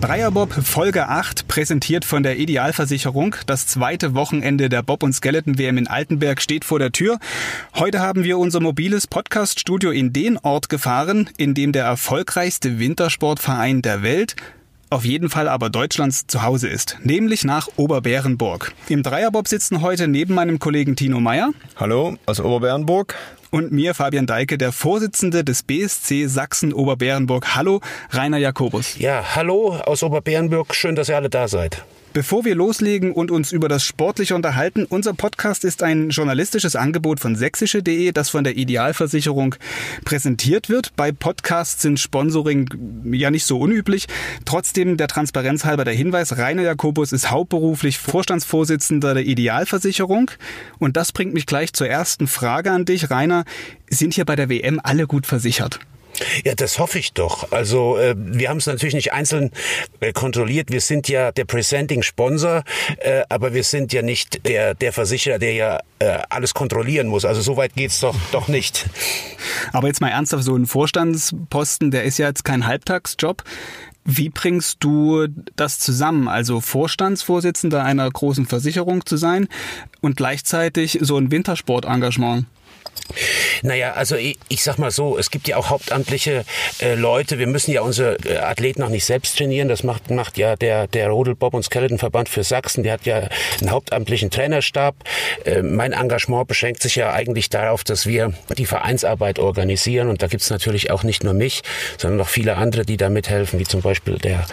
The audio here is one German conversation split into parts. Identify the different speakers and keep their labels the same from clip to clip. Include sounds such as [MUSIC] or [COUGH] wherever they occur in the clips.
Speaker 1: Dreierbob Folge 8, präsentiert von der Idealversicherung. Das zweite Wochenende der Bob- und Skeleton-WM in Altenberg steht vor der Tür. Heute haben wir unser mobiles Podcast-Studio in den Ort gefahren, in dem der erfolgreichste Wintersportverein der Welt, auf jeden Fall aber Deutschlands zu Hause ist, nämlich nach Oberbärenburg. Im Dreierbob sitzen heute neben meinem Kollegen Tino Meyer.
Speaker 2: Hallo aus Oberbärenburg.
Speaker 1: Und mir, Fabian Deike, der Vorsitzende des BSC Sachsen-Oberbärenburg. Hallo, Rainer Jakobus.
Speaker 3: Ja, hallo aus Oberbärenburg. Schön, dass ihr alle da seid.
Speaker 1: Bevor wir loslegen und uns über das Sportliche unterhalten, unser Podcast ist ein journalistisches Angebot von sächsische.de, das von der Idealversicherung präsentiert wird. Bei Podcasts sind Sponsoring ja nicht so unüblich. Trotzdem der Transparenz halber der Hinweis, Rainer Jakobus ist hauptberuflich Vorstandsvorsitzender der Idealversicherung. Und das bringt mich gleich zur ersten Frage an dich, Rainer. Sind hier bei der WM alle gut versichert?
Speaker 3: Ja, das hoffe ich doch. Also äh, wir haben es natürlich nicht einzeln äh, kontrolliert. Wir sind ja der Presenting Sponsor, äh, aber wir sind ja nicht der, der Versicherer, der ja äh, alles kontrollieren muss. Also so weit geht's doch, doch nicht.
Speaker 1: Aber jetzt mal ernsthaft, so ein Vorstandsposten, der ist ja jetzt kein Halbtagsjob. Wie bringst du das zusammen? Also Vorstandsvorsitzender einer großen Versicherung zu sein und gleichzeitig so ein Wintersportengagement?
Speaker 3: Naja, also ich, ich sag mal so, es gibt ja auch hauptamtliche äh, Leute. Wir müssen ja unsere äh, Athleten noch nicht selbst trainieren. Das macht, macht ja der, der Rodel Bob und Skeleton Verband für Sachsen. Der hat ja einen hauptamtlichen Trainerstab. Äh, mein Engagement beschränkt sich ja eigentlich darauf, dass wir die Vereinsarbeit organisieren. Und da gibt's natürlich auch nicht nur mich, sondern noch viele andere, die da mithelfen, wie zum Beispiel der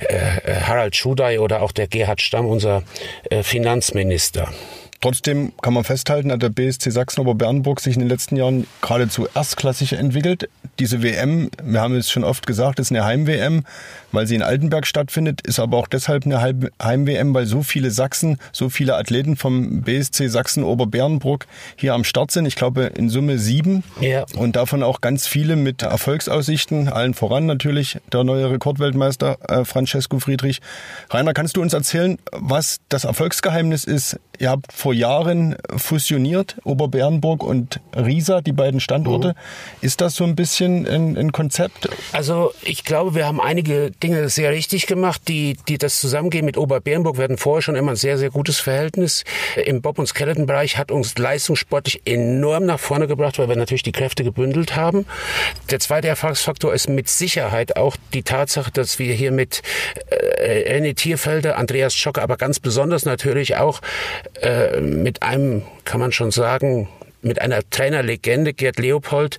Speaker 3: äh, Harald Schudai oder auch der Gerhard Stamm, unser äh, Finanzminister.
Speaker 2: Trotzdem kann man festhalten, dass der BSC Sachsen-Oberbernburg sich in den letzten Jahren geradezu erstklassig entwickelt. Diese WM, wir haben es schon oft gesagt, ist eine Heim-WM, weil sie in Altenberg stattfindet, ist aber auch deshalb eine Heim-WM, weil so viele Sachsen, so viele Athleten vom BSC Sachsen-Oberbernburg hier am Start sind. Ich glaube in Summe sieben. Ja. Und davon auch ganz viele mit Erfolgsaussichten, allen voran natürlich der neue Rekordweltmeister äh, Francesco Friedrich. Rainer, kannst du uns erzählen, was das Erfolgsgeheimnis ist? Ihr habt vor Jahren fusioniert, Oberbernburg und Riesa, die beiden Standorte. Mhm. Ist das so ein bisschen ein, ein, Konzept?
Speaker 3: Also ich glaube, wir haben einige Dinge sehr richtig gemacht, die, die das Zusammengehen mit Oberbernburg. Wir hatten vorher schon immer ein sehr, sehr gutes Verhältnis. Im Bob- und Skeleton-Bereich hat uns leistungssportlich enorm nach vorne gebracht, weil wir natürlich die Kräfte gebündelt haben. Der zweite Erfolgsfaktor ist mit Sicherheit auch die Tatsache, dass wir hier mit äh, René Tierfelder, Andreas Schocker, aber ganz besonders natürlich auch äh, mit einem, kann man schon sagen, mit einer Trainerlegende, Gerd Leopold,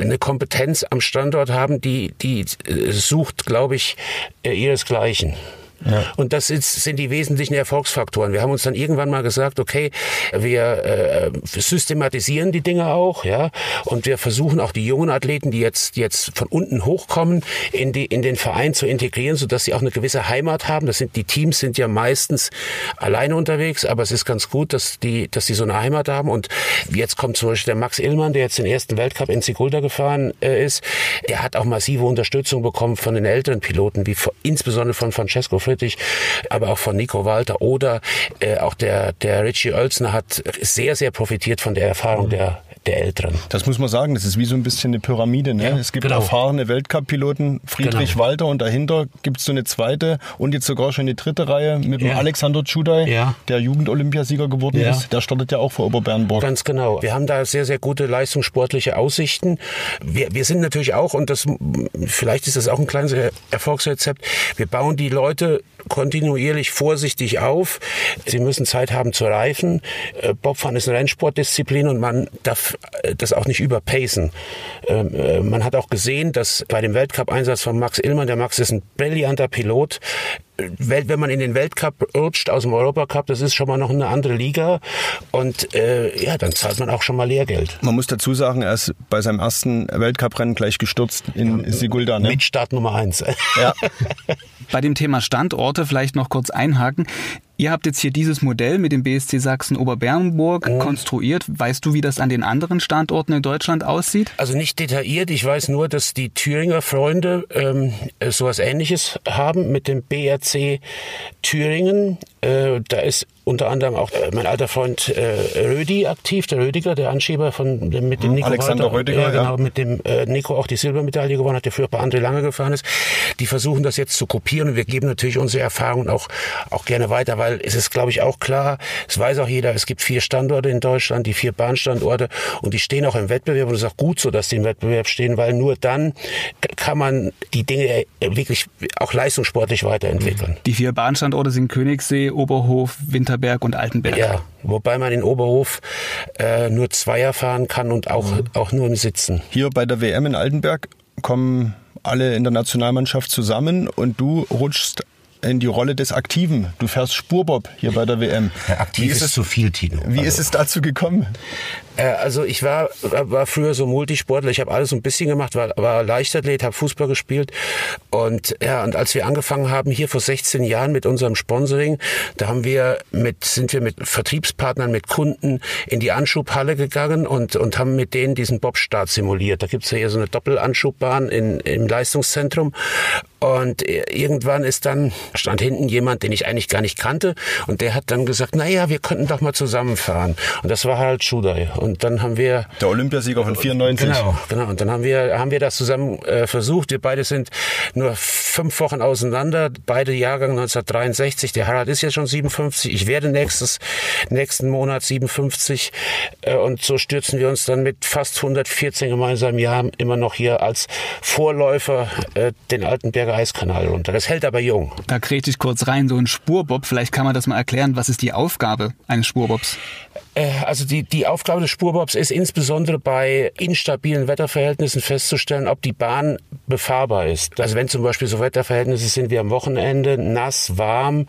Speaker 3: eine Kompetenz am Standort haben, die, die äh, sucht, glaube ich, äh, ihresgleichen. Ja. Und das ist, sind die wesentlichen Erfolgsfaktoren. Wir haben uns dann irgendwann mal gesagt, okay, wir äh, systematisieren die Dinge auch, ja, und wir versuchen auch die jungen Athleten, die jetzt jetzt von unten hochkommen, in die in den Verein zu integrieren, so dass sie auch eine gewisse Heimat haben. Das sind die Teams sind ja meistens alleine unterwegs, aber es ist ganz gut, dass die dass die so eine Heimat haben. Und jetzt kommt zum Beispiel der Max Illmann, der jetzt den ersten Weltcup in Sigulda gefahren äh, ist. Der hat auch massive Unterstützung bekommen von den älteren Piloten, wie insbesondere von Francesco Friedrich, aber auch von Nico Walter oder äh, auch der, der Richie Oelsner hat sehr, sehr profitiert von der Erfahrung mhm. der, der Älteren.
Speaker 2: Das muss man sagen, das ist wie so ein bisschen eine Pyramide. Ne? Ja, es gibt genau. erfahrene Weltcup-Piloten, Friedrich genau. Walter und dahinter gibt es so eine zweite und jetzt sogar schon eine dritte Reihe mit dem Alexander Tschudai, ja. der Jugend-Olympiasieger geworden ja. ist. Der startet ja auch vor Oberbernburg.
Speaker 3: Ganz genau. Wir haben da sehr, sehr gute leistungssportliche Aussichten. Wir, wir sind natürlich auch, und das vielleicht ist das auch ein kleines Erfolgsrezept, wir bauen die Leute kontinuierlich vorsichtig auf. Sie müssen Zeit haben zu reifen. Äh, Bobfahren ist eine Rennsportdisziplin und man darf äh, das auch nicht überpacen. Ähm, äh, man hat auch gesehen, dass bei dem Weltcup-Einsatz von Max Illmann, der Max ist ein brillanter Pilot, wenn man in den Weltcup rutscht aus dem Europacup, das ist schon mal noch eine andere Liga und äh, ja, dann zahlt man auch schon mal Lehrgeld.
Speaker 2: Man muss dazu sagen, er ist bei seinem ersten Weltcuprennen gleich gestürzt in ja, Sigulda.
Speaker 3: Ne? Mit Start Nummer eins.
Speaker 1: Ja. [LAUGHS] bei dem Thema Standorte vielleicht noch kurz einhaken. Ihr habt jetzt hier dieses Modell mit dem BSC Sachsen Oberbernburg konstruiert. Weißt du, wie das an den anderen Standorten in Deutschland aussieht?
Speaker 3: Also nicht detailliert. Ich weiß nur, dass die Thüringer Freunde ähm, sowas Ähnliches haben mit dem BRC Thüringen. Äh, da ist unter anderem auch äh, mein alter Freund äh, Rödi aktiv, der Rödiger, der Anschieber von dem, mit dem hm, Nico
Speaker 2: Alexander
Speaker 3: Walter,
Speaker 2: Rödiger,
Speaker 3: ja, genau, mit dem äh, Nico auch die Silbermedaille gewonnen hat, der früher bei André Lange gefahren ist. Die versuchen das jetzt zu kopieren und wir geben natürlich unsere Erfahrungen auch auch gerne weiter, weil es ist, glaube ich, auch klar, es weiß auch jeder, es gibt vier Standorte in Deutschland, die vier Bahnstandorte und die stehen auch im Wettbewerb und es ist auch gut so, dass die im Wettbewerb stehen, weil nur dann kann man die Dinge wirklich auch leistungssportlich weiterentwickeln.
Speaker 1: Die vier Bahnstandorte sind Königssee, Oberhof, Winterberg und Altenberg.
Speaker 3: Ja, wobei man in Oberhof äh, nur Zweier fahren kann und auch, mhm. auch nur im Sitzen.
Speaker 2: Hier bei der WM in Altenberg kommen alle in der Nationalmannschaft zusammen und du rutschst in die Rolle des Aktiven. Du fährst Spurbob hier bei der WM.
Speaker 3: Ja, aktiv wie ist, es zu viel, Tino.
Speaker 2: Wie also. ist es dazu gekommen?
Speaker 3: Äh, also ich war, war früher so Multisportler, ich habe alles so ein bisschen gemacht, war, war Leichtathlet, habe Fußball gespielt und ja, und als wir angefangen haben hier vor 16 Jahren mit unserem Sponsoring, da haben wir mit, sind wir mit Vertriebspartnern, mit Kunden in die Anschubhalle gegangen und, und haben mit denen diesen Bobstart simuliert. Da gibt's ja hier so eine Doppelanschubbahn in, im Leistungszentrum und irgendwann ist dann, stand hinten jemand, den ich eigentlich gar nicht kannte und der hat dann gesagt, na ja, wir könnten doch mal zusammenfahren. Und das war halt Schudai. Und dann haben wir...
Speaker 2: Der Olympiasieger von 94.
Speaker 3: Genau, genau. Und dann haben wir, haben wir das zusammen äh, versucht. Wir beide sind nur fünf Wochen auseinander. Beide Jahrgang 1963. Der Harald ist jetzt schon 57. Ich werde nächstes, nächsten Monat 57. Äh, und so stürzen wir uns dann mit fast 114 gemeinsamen Jahren immer noch hier als Vorläufer äh, den Altenberger Eiskanal runter. Das hält aber jung.
Speaker 1: Da krete ich kurz rein. So ein Spurbob, vielleicht kann man das mal erklären. Was ist die Aufgabe eines Spurbobs?
Speaker 3: Äh, also die, die Aufgabe des Spurbobs ist insbesondere bei instabilen Wetterverhältnissen festzustellen, ob die Bahn befahrbar ist. Also wenn zum Beispiel so Wetterverhältnisse sind wie am Wochenende, nass, warm,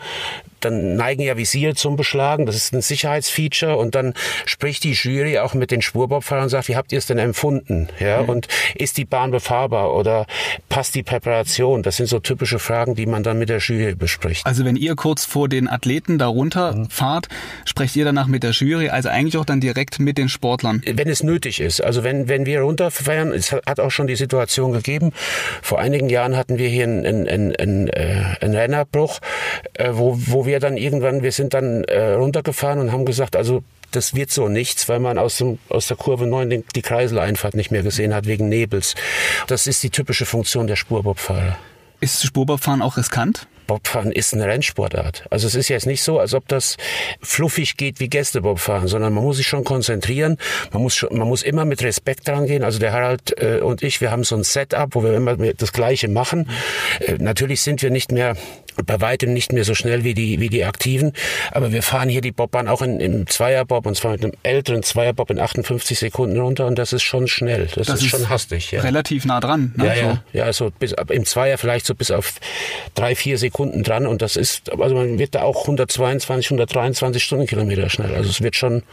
Speaker 3: dann neigen ja Visier zum Beschlagen. Das ist ein Sicherheitsfeature. Und dann spricht die Jury auch mit den Spurbobfahrern und sagt, wie habt ihr es denn empfunden? Ja, mhm. und ist die Bahn befahrbar oder passt die Präparation? Das sind so typische Fragen, die man dann mit der Jury bespricht.
Speaker 1: Also wenn ihr kurz vor den Athleten darunter mhm. fahrt, sprecht ihr danach mit der Jury, also eigentlich auch dann direkt mit den Sportlern?
Speaker 3: Wenn es nötig ist. Also wenn, wenn wir runterfahren, es hat auch schon die Situation gegeben, vor einigen Jahren hatten wir hier einen, einen, einen, einen, äh, einen Rennerbruch, äh, wo, wo wir wir dann irgendwann, wir sind dann äh, runtergefahren und haben gesagt, also das wird so nichts, weil man aus, dem, aus der Kurve 9 den, die Kreiseleinfahrt nicht mehr gesehen hat wegen Nebels. Das ist die typische Funktion der Spurbobfahrer.
Speaker 1: Ist Spurbobfahren auch riskant?
Speaker 3: Bobfahren ist eine Rennsportart. Also es ist jetzt nicht so, als ob das fluffig geht wie Gästebobfahren, sondern man muss sich schon konzentrieren. Man muss, schon, man muss immer mit Respekt dran gehen. Also der Harald äh, und ich, wir haben so ein Setup, wo wir immer das Gleiche machen. Äh, natürlich sind wir nicht mehr bei weitem nicht mehr so schnell wie die, wie die Aktiven. Aber wir fahren hier die Bobbahn auch in, im Zweierbob und zwar mit einem älteren Zweierbob in 58 Sekunden runter und das ist schon schnell. Das, das ist, ist, schon hastig.
Speaker 1: Ja. Relativ nah dran.
Speaker 3: Ne? Ja, ja, ja. Also bis, im Zweier vielleicht so bis auf drei, vier Sekunden dran und das ist, also man wird da auch 122, 123 Stundenkilometer schnell. Also es wird schon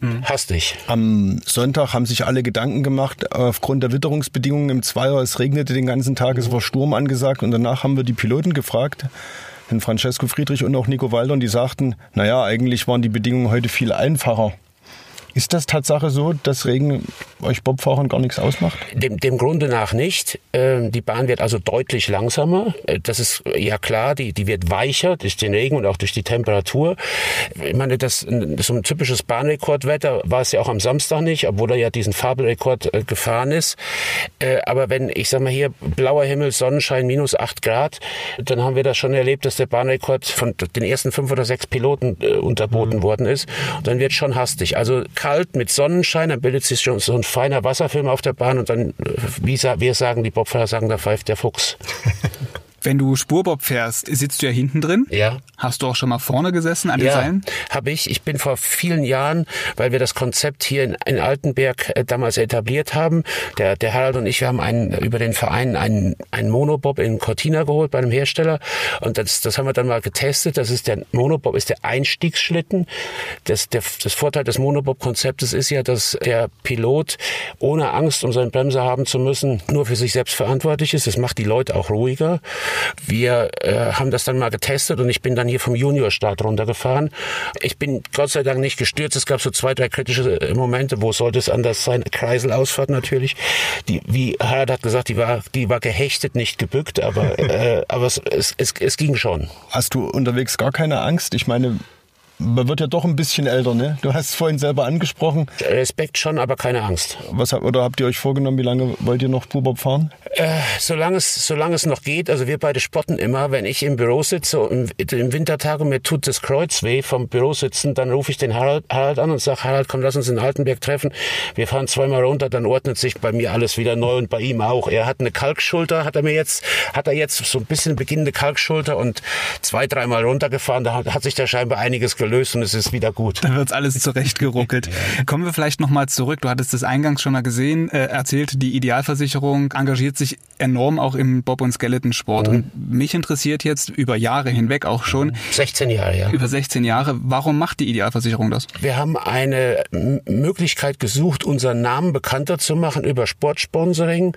Speaker 3: mhm. hastig.
Speaker 2: Am Sonntag haben sich alle Gedanken gemacht, aufgrund der Witterungsbedingungen im Zweier, es regnete den ganzen Tag, es war Sturm angesagt und danach haben wir die Piloten gefragt, den Francesco Friedrich und auch Nico Walder, und die sagten, naja, eigentlich waren die Bedingungen heute viel einfacher. Ist das Tatsache so, dass Regen euch Bobfahrern gar nichts ausmacht?
Speaker 3: Dem, dem Grunde nach nicht. Ähm, die Bahn wird also deutlich langsamer. Äh, das ist ja klar, die, die wird weicher durch den Regen und auch durch die Temperatur. Ich meine, das, so ein typisches Bahnrekordwetter war es ja auch am Samstag nicht, obwohl er ja diesen Fabelrekord äh, gefahren ist. Äh, aber wenn, ich sag mal hier, blauer Himmel, Sonnenschein, minus acht Grad, dann haben wir das schon erlebt, dass der Bahnrekord von den ersten fünf oder sechs Piloten unterboten mhm. worden ist. Und dann wird schon hastig. Also kalt mit Sonnenschein, dann bildet sich schon so ein feiner Wasserfilm auf der Bahn und dann, wie wir sagen, die Bobfahrer sagen, da pfeift der Fuchs. [LAUGHS]
Speaker 1: Wenn du Spurbob fährst, sitzt du ja hinten drin.
Speaker 3: Ja.
Speaker 1: Hast du auch schon mal vorne gesessen an den ja, Seilen?
Speaker 3: habe ich. Ich bin vor vielen Jahren, weil wir das Konzept hier in, in Altenberg äh, damals etabliert haben. Der, der Harald und ich, wir haben einen, über den Verein einen, einen Monobob in Cortina geholt bei einem Hersteller. Und das, das haben wir dann mal getestet. Das ist der Monobob ist der Einstiegsschlitten. Das, der, das Vorteil des Monobob-Konzeptes ist ja, dass der Pilot ohne Angst um seinen Bremser haben zu müssen, nur für sich selbst verantwortlich ist. Das macht die Leute auch ruhiger. Wir äh, haben das dann mal getestet und ich bin dann hier vom Juniorstart runtergefahren. Ich bin Gott sei Dank nicht gestürzt. Es gab so zwei, drei kritische äh, Momente, wo sollte es anders sein. Kreiselausfahrt natürlich. Die, wie Harald hat gesagt, die war, die war gehechtet, nicht gebückt, aber, [LAUGHS] äh, aber es, es, es, es ging schon.
Speaker 2: Hast du unterwegs gar keine Angst? Ich meine, man wird ja doch ein bisschen älter, ne? Du hast es vorhin selber angesprochen.
Speaker 3: Respekt schon, aber keine Angst.
Speaker 2: Was oder habt ihr euch vorgenommen, wie lange wollt ihr noch Bubob fahren?
Speaker 3: Äh, solange es, solange es noch geht. Also wir beide spotten immer, wenn ich im Büro sitze und im Wintertag und mir tut das Kreuz weh vom Büro sitzen, dann rufe ich den Harald, Harald an und sage, Harald, komm, lass uns in Altenberg treffen. Wir fahren zweimal runter, dann ordnet sich bei mir alles wieder neu und bei ihm auch. Er hat eine Kalkschulter, hat er mir jetzt, hat er jetzt so ein bisschen beginnende Kalkschulter und zwei, dreimal runtergefahren. Da hat, hat sich da scheinbar einiges gelöst gelöst und es ist wieder gut.
Speaker 1: Dann wird's alles zurechtgeruckelt. [LAUGHS] Kommen wir vielleicht nochmal zurück. Du hattest das eingangs schon mal gesehen, äh, erzählt, die Idealversicherung engagiert sich enorm auch im Bob- und Skeleton-Sport. Mhm. Und mich interessiert jetzt über Jahre hinweg auch schon.
Speaker 3: 16 Jahre, ja.
Speaker 1: Über 16 Jahre. Warum macht die Idealversicherung das?
Speaker 3: Wir haben eine Möglichkeit gesucht, unseren Namen bekannter zu machen über Sportsponsoring.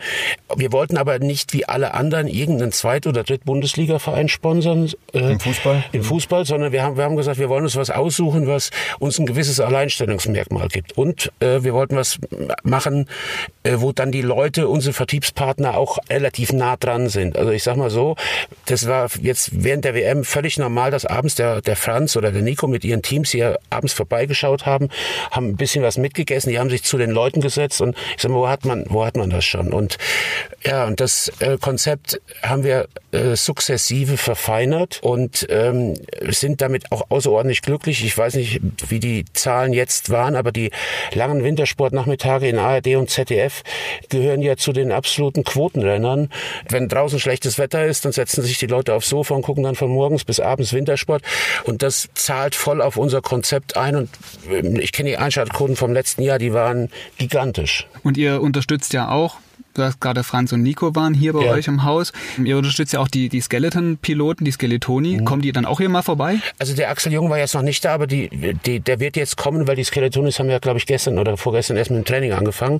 Speaker 3: Wir wollten aber nicht wie alle anderen irgendeinen Zweit- oder Dritt-Bundesliga-Verein sponsern.
Speaker 2: Äh, Im Fußball?
Speaker 3: Im Fußball, sondern wir haben, wir haben gesagt, wir wollen uns was was aussuchen, was uns ein gewisses Alleinstellungsmerkmal gibt. Und äh, wir wollten was machen, äh, wo dann die Leute, unsere Vertriebspartner auch relativ nah dran sind. Also ich sag mal so, das war jetzt während der WM völlig normal, dass abends der, der Franz oder der Nico mit ihren Teams hier abends vorbeigeschaut haben, haben ein bisschen was mitgegessen, die haben sich zu den Leuten gesetzt und ich sag mal, wo hat man, wo hat man das schon? Und ja, und das äh, Konzept haben wir äh, sukzessive verfeinert und ähm, sind damit auch außerordentlich glücklich glücklich. Ich weiß nicht, wie die Zahlen jetzt waren, aber die langen Wintersportnachmittage in ARD und ZDF gehören ja zu den absoluten Quotenrennern. Wenn draußen schlechtes Wetter ist, dann setzen sich die Leute aufs Sofa und gucken dann von morgens bis abends Wintersport. Und das zahlt voll auf unser Konzept ein. Und ähm, ich kenne die Einschaltquoten vom letzten Jahr, die waren gigantisch.
Speaker 1: Und ihr unterstützt ja auch du hast gerade Franz und Nico waren hier bei ja. euch im Haus. Ihr unterstützt ja auch die, die Skeleton-Piloten, die Skeletoni. Mhm. Kommen die dann auch hier mal vorbei?
Speaker 3: Also der Axel Jung war jetzt noch nicht da, aber die, die, der wird jetzt kommen, weil die Skeletonis haben ja, glaube ich, gestern oder vorgestern erst mit dem Training angefangen.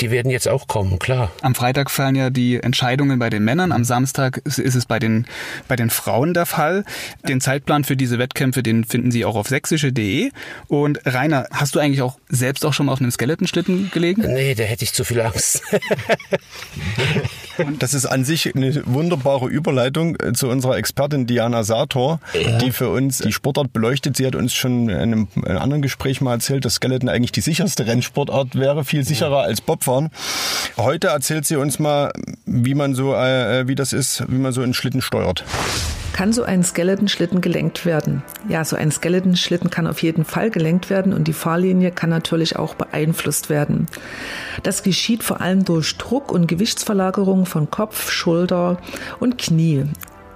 Speaker 3: Die werden jetzt auch kommen, klar.
Speaker 1: Am Freitag fallen ja die Entscheidungen bei den Männern. Am Samstag ist es bei den, bei den Frauen der Fall. Den Zeitplan für diese Wettkämpfe, den finden Sie auch auf sächsische.de. Und Rainer, hast du eigentlich auch selbst auch schon mal auf einem Skeletonschlitten gelegen?
Speaker 3: Nee, da hätte ich zu viel Angst. [LAUGHS]
Speaker 2: das ist an sich eine wunderbare Überleitung äh, zu unserer Expertin Diana Sator, ja. die für uns die Sportart beleuchtet. Sie hat uns schon in einem, in einem anderen Gespräch mal erzählt, dass Skeleton eigentlich die sicherste Rennsportart wäre, viel sicherer als Bobfahren. Heute erzählt sie uns mal, wie man so, äh, äh wie das ist, wie man so einen Schlitten steuert.
Speaker 4: Kann so ein Skeleton-Schlitten gelenkt werden? Ja, so ein Skeleton-Schlitten kann auf jeden Fall gelenkt werden und die Fahrlinie kann natürlich auch beeinflusst werden. Das geschieht vor allem durch Druck und Gewichtsverlagerung von Kopf, Schulter und Knie.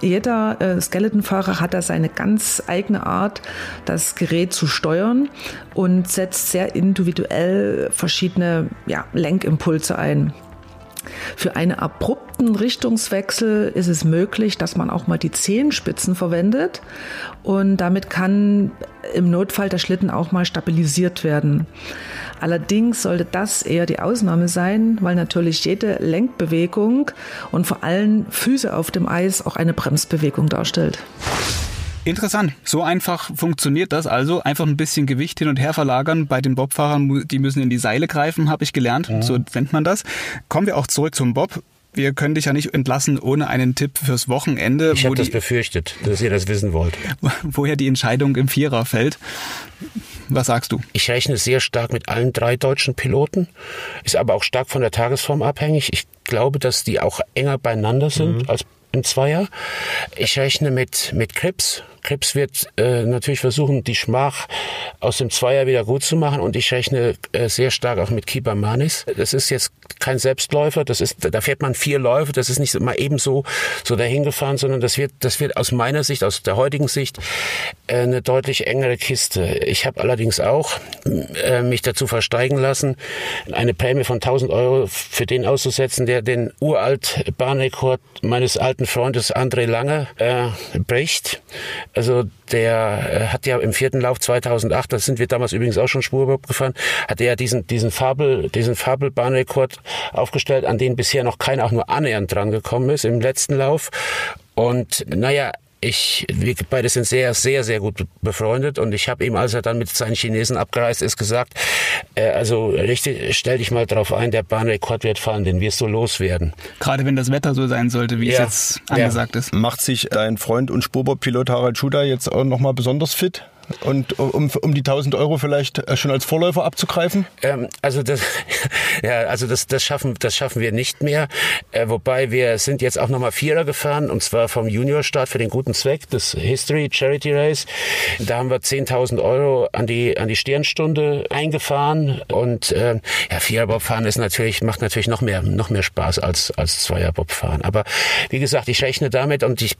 Speaker 4: Jeder äh, Skeletonfahrer hat da seine ganz eigene Art, das Gerät zu steuern und setzt sehr individuell verschiedene ja, Lenkimpulse ein. Für einen abrupten Richtungswechsel ist es möglich, dass man auch mal die Zehenspitzen verwendet und damit kann im Notfall der Schlitten auch mal stabilisiert werden. Allerdings sollte das eher die Ausnahme sein, weil natürlich jede Lenkbewegung und vor allem Füße auf dem Eis auch eine Bremsbewegung darstellt.
Speaker 1: Interessant. So einfach funktioniert das also. Einfach ein bisschen Gewicht hin und her verlagern. Bei den Bobfahrern, die müssen in die Seile greifen, habe ich gelernt. Mhm. So nennt man das. Kommen wir auch zurück zum Bob. Wir können dich ja nicht entlassen ohne einen Tipp fürs Wochenende.
Speaker 3: Ich habe das befürchtet, dass ihr das wissen wollt.
Speaker 1: Woher die Entscheidung im Vierer fällt. Was sagst du?
Speaker 3: Ich rechne sehr stark mit allen drei deutschen Piloten, ist aber auch stark von der Tagesform abhängig. Ich glaube, dass die auch enger beieinander sind mhm. als im Zweier. Ich rechne mit, mit Krips, Krebs wird äh, natürlich versuchen, die Schmach aus dem Zweier wieder gut zu machen und ich rechne äh, sehr stark auch mit Keeper Manis. Das ist jetzt kein Selbstläufer, das ist, da fährt man vier Läufe, das ist nicht mal eben so, so dahingefahren, sondern das wird, das wird aus meiner Sicht, aus der heutigen Sicht, äh, eine deutlich engere Kiste. Ich habe allerdings auch äh, mich dazu versteigen lassen, eine Prämie von 1000 Euro für den auszusetzen, der den uralt Bahnrekord meines alten Freundes André Lange äh, bricht. Also der äh, hat ja im vierten Lauf 2008, das sind wir damals übrigens auch schon Spurbob gefahren, hat er ja diesen, diesen Fabel, diesen Fabelbahnrekord aufgestellt, an den bisher noch keiner auch nur annähernd dran gekommen ist im letzten Lauf. Und naja, ich, wir beide sind sehr, sehr, sehr gut befreundet und ich habe ihm, als er dann mit seinen Chinesen abgereist ist, gesagt, äh, also richtig, stell dich mal drauf ein, der Bahnrekord wird fallen, den wirst du loswerden.
Speaker 1: Gerade wenn das Wetter so sein sollte, wie ja. es jetzt angesagt ja. ist.
Speaker 2: Macht sich dein Freund und Spurbob-Pilot Harald Schuder jetzt auch nochmal besonders fit? Und um, um die 1000 Euro vielleicht äh, schon als Vorläufer abzugreifen?
Speaker 3: Ähm, also das, [LAUGHS] ja, also das, das schaffen, das schaffen wir nicht mehr. Äh, wobei wir sind jetzt auch nochmal Vierer gefahren und zwar vom Juniorstart für den guten Zweck, das History Charity Race. Da haben wir 10.000 Euro an die an die Sternstunde eingefahren und äh, ja, Viererbob fahren ist natürlich macht natürlich noch mehr noch mehr Spaß als als Zweierbob fahren. Aber wie gesagt, ich rechne damit und ich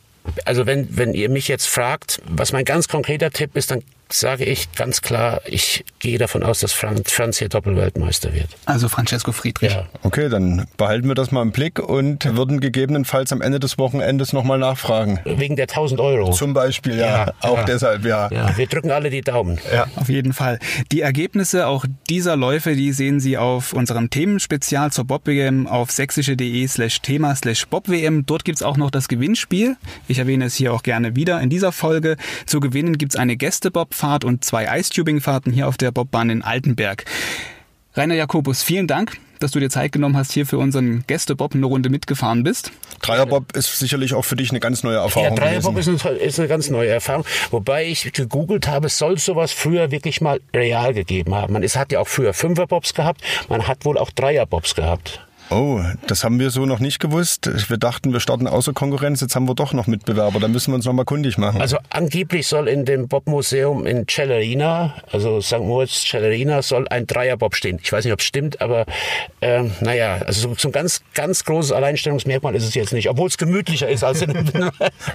Speaker 3: also wenn, wenn ihr mich jetzt fragt, was mein ganz konkreter Tipp ist, dann sage ich ganz klar, ich gehe davon aus, dass Franz, Franz hier Doppelweltmeister wird.
Speaker 1: Also Francesco Friedrich. Ja.
Speaker 2: Okay, dann behalten wir das mal im Blick und würden gegebenenfalls am Ende des Wochenendes nochmal nachfragen.
Speaker 3: Wegen der 1000 Euro.
Speaker 2: Zum Beispiel, ja. ja auch ja. deshalb, ja.
Speaker 3: ja. Wir drücken alle die Daumen.
Speaker 1: Ja. Auf jeden Fall. Die Ergebnisse auch dieser Läufe, die sehen Sie auf unserem Themenspezial zur Bob-WM auf sächsische.de slash Thema slash Bob-WM. Dort gibt's auch noch das Gewinnspiel. Ich erwähne es hier auch gerne wieder in dieser Folge. Zu gewinnen gibt's eine Gäste-Bob Bobfahrt und zwei Icetubing-Fahrten hier auf der Bobbahn in Altenberg. Rainer Jakobus, vielen Dank, dass du dir Zeit genommen hast, hier für unseren Gäste-Bob eine Runde mitgefahren bist.
Speaker 2: Dreierbob ist sicherlich auch für dich eine ganz neue Erfahrung.
Speaker 3: Ja, Dreierbob ist eine, ist eine ganz neue Erfahrung. Wobei ich gegoogelt habe, soll sowas früher wirklich mal real gegeben haben. Man, es hat ja auch früher Fünferbobs gehabt, man hat wohl auch Dreierbobs gehabt.
Speaker 2: Oh, das haben wir so noch nicht gewusst. Wir dachten, wir starten außer Konkurrenz. Jetzt haben wir doch noch Mitbewerber. Da müssen wir uns noch mal kundig machen.
Speaker 3: Also angeblich soll in dem Bob-Museum in Celerina, also St. Moritz Celerina, soll ein Dreierbob stehen. Ich weiß nicht, ob es stimmt, aber ähm, naja, also so, so ein ganz, ganz großes Alleinstellungsmerkmal ist es jetzt nicht, obwohl es gemütlicher ist als in [LAUGHS]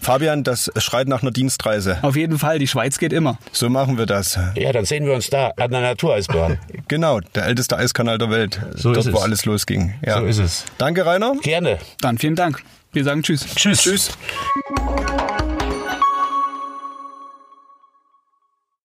Speaker 2: Fabian, das schreit nach einer Dienstreise.
Speaker 1: Auf jeden Fall, die Schweiz geht immer.
Speaker 2: So machen wir das.
Speaker 3: Ja, dann sehen wir uns da an der Natureisbahn. [LAUGHS]
Speaker 2: genau, der älteste Eiskanal der Welt. So dort, wo alles losging.
Speaker 3: Ja. So ist es.
Speaker 2: Danke, Rainer.
Speaker 3: Gerne.
Speaker 1: Dann vielen Dank. Wir sagen Tschüss.
Speaker 3: Tschüss. Tschüss.